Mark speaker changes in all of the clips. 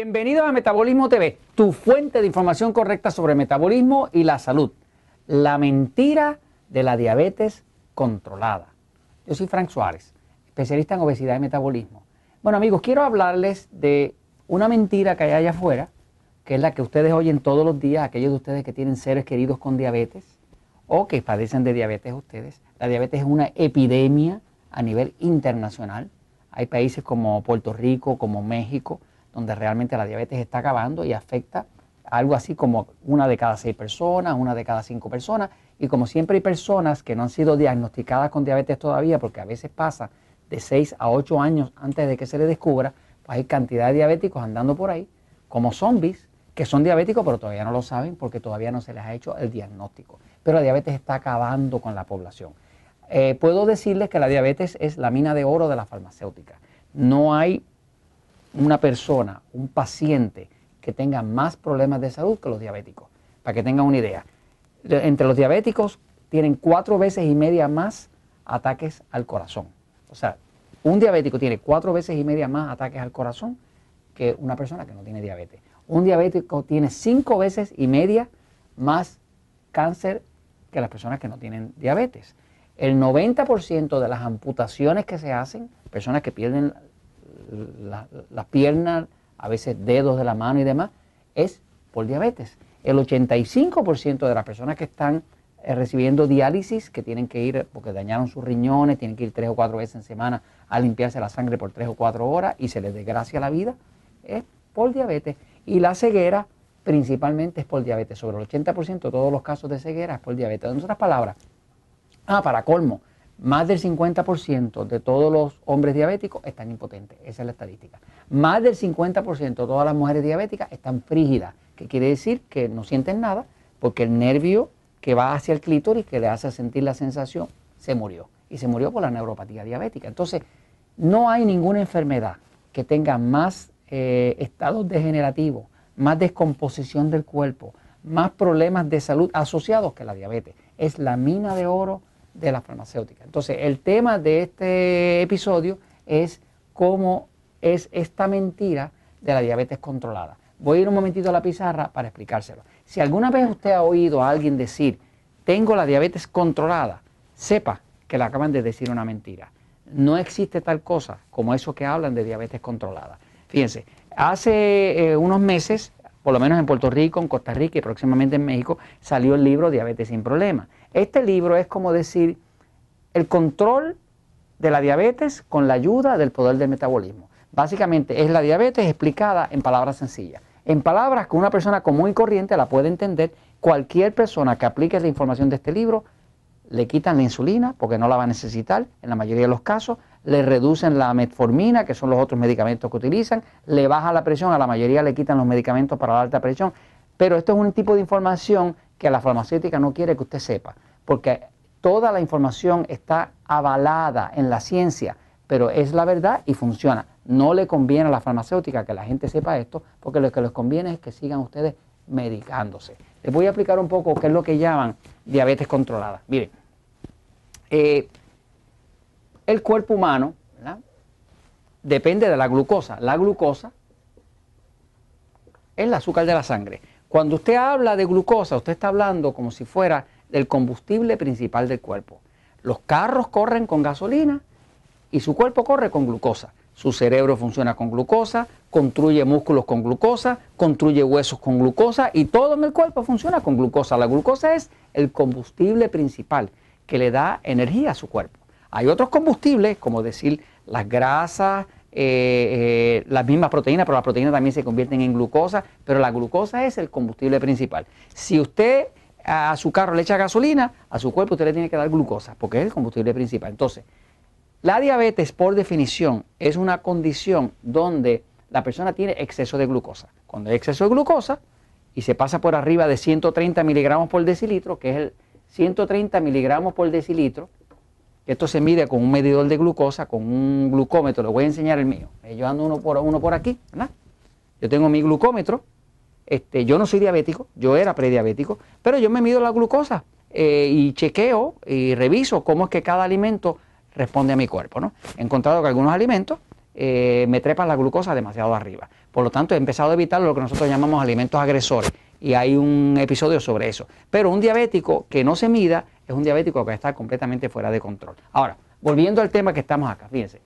Speaker 1: Bienvenidos a Metabolismo TV, tu fuente de información correcta sobre metabolismo y la salud. La mentira de la diabetes controlada. Yo soy Frank Suárez, especialista en obesidad y metabolismo. Bueno amigos, quiero hablarles de una mentira que hay allá afuera, que es la que ustedes oyen todos los días, aquellos de ustedes que tienen seres queridos con diabetes o que padecen de diabetes ustedes. La diabetes es una epidemia a nivel internacional. Hay países como Puerto Rico, como México, donde realmente la diabetes está acabando y afecta algo así como una de cada seis personas, una de cada cinco personas. Y como siempre hay personas que no han sido diagnosticadas con diabetes todavía, porque a veces pasa de seis a ocho años antes de que se le descubra, pues hay cantidad de diabéticos andando por ahí como zombies que son diabéticos pero todavía no lo saben porque todavía no se les ha hecho el diagnóstico. Pero la diabetes está acabando con la población. Eh, puedo decirles que la diabetes es la mina de oro de la farmacéutica. No hay una persona, un paciente que tenga más problemas de salud que los diabéticos. Para que tengan una idea, entre los diabéticos tienen cuatro veces y media más ataques al corazón. O sea, un diabético tiene cuatro veces y media más ataques al corazón que una persona que no tiene diabetes. Un diabético tiene cinco veces y media más cáncer que las personas que no tienen diabetes. El 90% de las amputaciones que se hacen, personas que pierden las piernas, a veces dedos de la mano y demás, es por diabetes. El 85% de las personas que están eh, recibiendo diálisis, que tienen que ir porque dañaron sus riñones, tienen que ir tres o cuatro veces en semana a limpiarse la sangre por tres o cuatro horas y se les desgracia la vida, es por diabetes. Y la ceguera principalmente es por diabetes. Sobre el 80% de todos los casos de ceguera es por diabetes. En otras palabras, ah, para colmo, más del 50% de todos los hombres diabéticos están impotentes. Esa es la estadística. Más del 50% de todas las mujeres diabéticas están frígidas, que quiere decir que no sienten nada porque el nervio que va hacia el clítoris, que le hace sentir la sensación, se murió. Y se murió por la neuropatía diabética. Entonces, no hay ninguna enfermedad que tenga más eh, estados degenerativos, más descomposición del cuerpo, más problemas de salud asociados que la diabetes. Es la mina de oro de la farmacéutica. Entonces, el tema de este episodio es cómo es esta mentira de la diabetes controlada. Voy a ir un momentito a la pizarra para explicárselo. Si alguna vez usted ha oído a alguien decir, tengo la diabetes controlada, sepa que le acaban de decir una mentira. No existe tal cosa como eso que hablan de diabetes controlada. Fíjense, hace eh, unos meses, por lo menos en Puerto Rico, en Costa Rica y próximamente en México, salió el libro Diabetes sin Problemas. Este libro es como decir el control de la diabetes con la ayuda del poder del metabolismo. Básicamente es la diabetes explicada en palabras sencillas. En palabras que una persona común y corriente la puede entender, cualquier persona que aplique la información de este libro, le quitan la insulina porque no la va a necesitar en la mayoría de los casos, le reducen la metformina, que son los otros medicamentos que utilizan, le baja la presión, a la mayoría le quitan los medicamentos para la alta presión. Pero esto es un tipo de información que la farmacéutica no quiere que usted sepa, porque toda la información está avalada en la ciencia, pero es la verdad y funciona. No le conviene a la farmacéutica que la gente sepa esto, porque lo que les conviene es que sigan ustedes medicándose. Les voy a explicar un poco qué es lo que llaman diabetes controlada. Miren, eh, el cuerpo humano depende de la glucosa. La glucosa es el azúcar de la sangre. Cuando usted habla de glucosa, usted está hablando como si fuera del combustible principal del cuerpo. Los carros corren con gasolina y su cuerpo corre con glucosa. Su cerebro funciona con glucosa, construye músculos con glucosa, construye huesos con glucosa y todo en el cuerpo funciona con glucosa. La glucosa es el combustible principal que le da energía a su cuerpo. Hay otros combustibles, como decir las grasas, eh, eh, las mismas proteínas, pero las proteínas también se convierten en glucosa, pero la glucosa es el combustible principal. Si usted a su carro le echa gasolina, a su cuerpo usted le tiene que dar glucosa, porque es el combustible principal. Entonces, la diabetes por definición es una condición donde la persona tiene exceso de glucosa. Cuando hay exceso de glucosa y se pasa por arriba de 130 miligramos por decilitro, que es el 130 miligramos por decilitro, esto se mide con un medidor de glucosa, con un glucómetro. Le voy a enseñar el mío. Eh, yo ando uno por, uno por aquí, ¿verdad? Yo tengo mi glucómetro. Este, yo no soy diabético, yo era prediabético, pero yo me mido la glucosa eh, y chequeo y reviso cómo es que cada alimento responde a mi cuerpo. ¿no? He encontrado que algunos alimentos eh, me trepa la glucosa demasiado arriba. Por lo tanto, he empezado a evitar lo que nosotros llamamos alimentos agresores y hay un episodio sobre eso. Pero un diabético que no se mida es un diabético que está completamente fuera de control. Ahora, volviendo al tema que estamos acá, fíjense.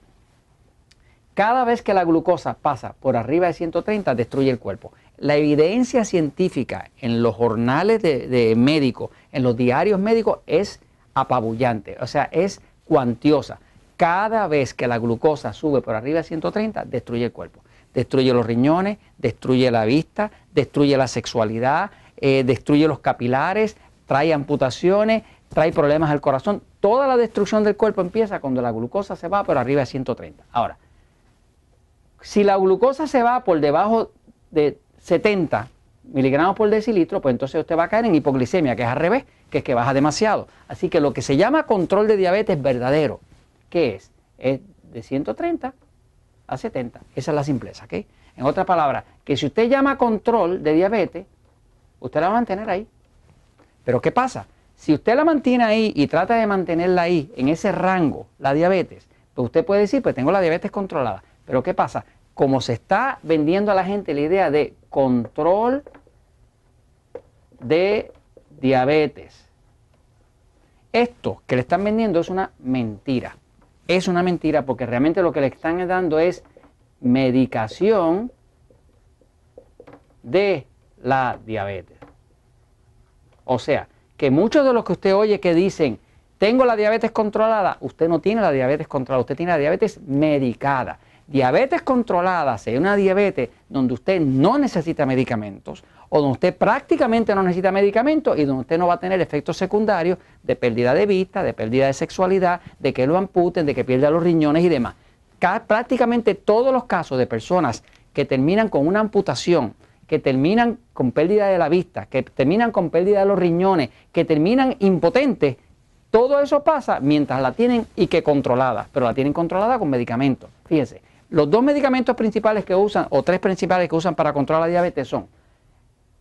Speaker 1: Cada vez que la glucosa pasa por arriba de 130, destruye el cuerpo. La evidencia científica en los jornales de, médicos, en los diarios médicos, es apabullante, o sea, es cuantiosa. Cada vez que la glucosa sube por arriba de 130, destruye el cuerpo. Destruye los riñones, destruye la vista, destruye la sexualidad, eh, destruye los capilares, trae amputaciones, trae problemas al corazón. Toda la destrucción del cuerpo empieza cuando la glucosa se va por arriba de 130. Ahora, si la glucosa se va por debajo de 70 miligramos por decilitro, pues entonces usted va a caer en hipoglicemia, que es al revés, que es que baja demasiado. Así que lo que se llama control de diabetes verdadero, ¿qué es? Es de 130 a 70. Esa es la simpleza, ¿ok? En otras palabras, que si usted llama control de diabetes, usted la va a mantener ahí. Pero ¿qué pasa? Si usted la mantiene ahí y trata de mantenerla ahí, en ese rango, la diabetes, pues usted puede decir, pues tengo la diabetes controlada. Pero ¿qué pasa? Como se está vendiendo a la gente la idea de control de diabetes, esto que le están vendiendo es una mentira. Es una mentira porque realmente lo que le están dando es medicación de la diabetes. O sea, que muchos de los que usted oye que dicen, tengo la diabetes controlada, usted no tiene la diabetes controlada, usted tiene la diabetes medicada. Diabetes controlada sería una diabetes donde usted no necesita medicamentos o donde usted prácticamente no necesita medicamentos y donde usted no va a tener efectos secundarios de pérdida de vista, de pérdida de sexualidad, de que lo amputen, de que pierda los riñones y demás. prácticamente todos los casos de personas que terminan con una amputación, que terminan con pérdida de la vista, que terminan con pérdida de los riñones, que terminan impotentes, todo eso pasa mientras la tienen y que controlada, pero la tienen controlada con medicamentos. Fíjense, los dos medicamentos principales que usan, o tres principales que usan para controlar la diabetes son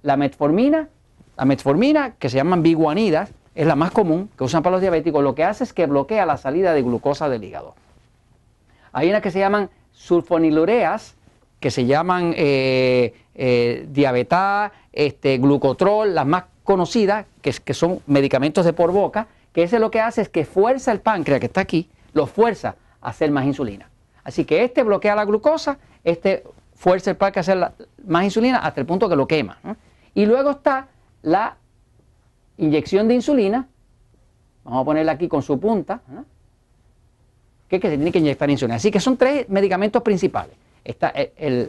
Speaker 1: la metformina, la metformina, que se llaman biguanidas, es la más común que usan para los diabéticos, lo que hace es que bloquea la salida de glucosa del hígado. Hay unas que se llaman sulfonilureas, que se llaman eh, eh diabetá, este, glucotrol, las más conocidas, que, son medicamentos de por boca, que ese lo que hace es que fuerza el páncreas que está aquí, lo fuerza a hacer más insulina. Así que este bloquea la glucosa, este fuerza el páncreas a hacer más insulina hasta el punto que lo quema. Y luego está la inyección de insulina, vamos a ponerla aquí con su punta, que, que se tiene que inyectar insulina. Así que son tres medicamentos principales. Está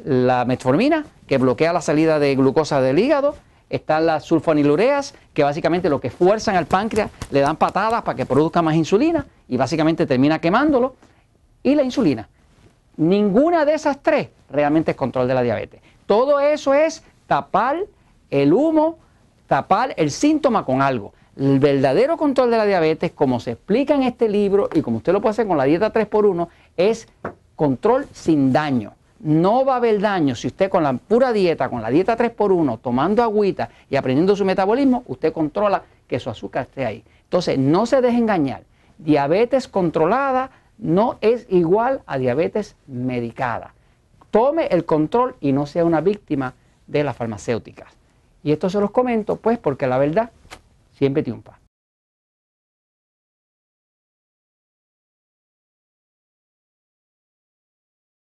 Speaker 1: la metformina, que bloquea la salida de glucosa del hígado, están las sulfonilureas, que básicamente lo que fuerzan al páncreas, le dan patadas para que produzca más insulina y básicamente termina quemándolo, y la insulina. Ninguna de esas tres realmente es control de la diabetes. Todo eso es tapar el humo, tapar el síntoma con algo. El verdadero control de la diabetes, como se explica en este libro y como usted lo puede hacer con la dieta 3x1, es control sin daño. No va a haber daño si usted con la pura dieta, con la dieta 3x1, tomando agüita y aprendiendo su metabolismo, usted controla que su azúcar esté ahí. Entonces, no se deje engañar. Diabetes controlada no es igual a diabetes medicada. Tome el control y no sea una víctima de las farmacéuticas. Y esto se los comento pues porque la verdad siempre triunfa.